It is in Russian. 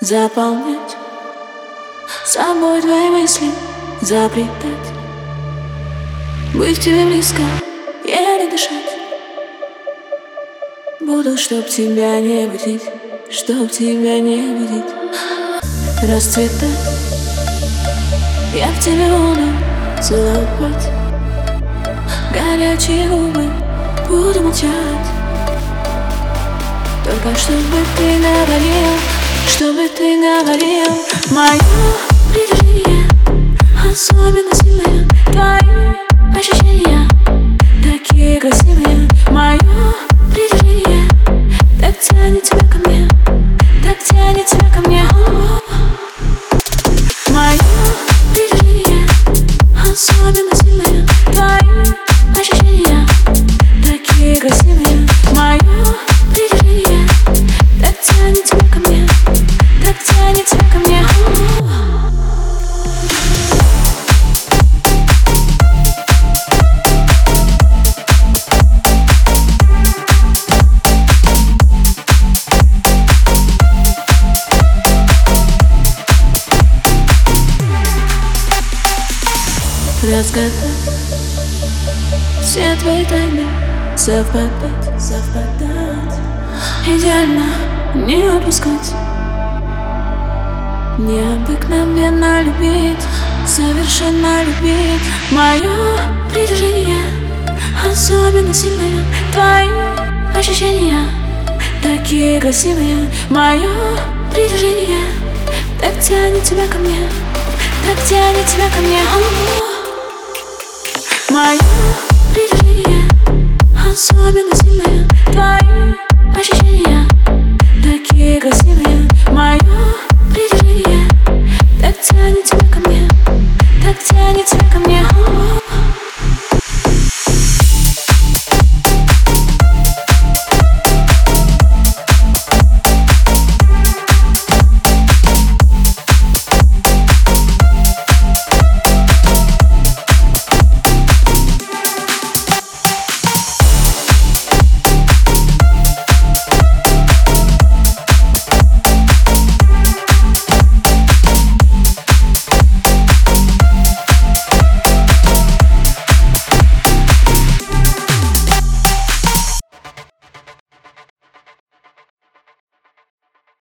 Заполнять. Собой твои мысли Заплетать. Быть тебе близко, еле дышать. Буду, чтоб тебя не будить Чтоб тебя не будить. Расцветать. Я в тебе буду целовать. Горячие губы буду молчать Только чтобы ты говорил чтобы ты говорил Мое притяжение особенно Разгадать все твои тайны Совпадать, совпадать Идеально не упускать Необыкновенно любить, совершенно любить. Мое притяжение особенно сильное. Твои ощущения такие красивые. Мое притяжение так тянет тебя ко мне Так тянет тебя ко мне Мое притяжение особенно сильное Твои ощущения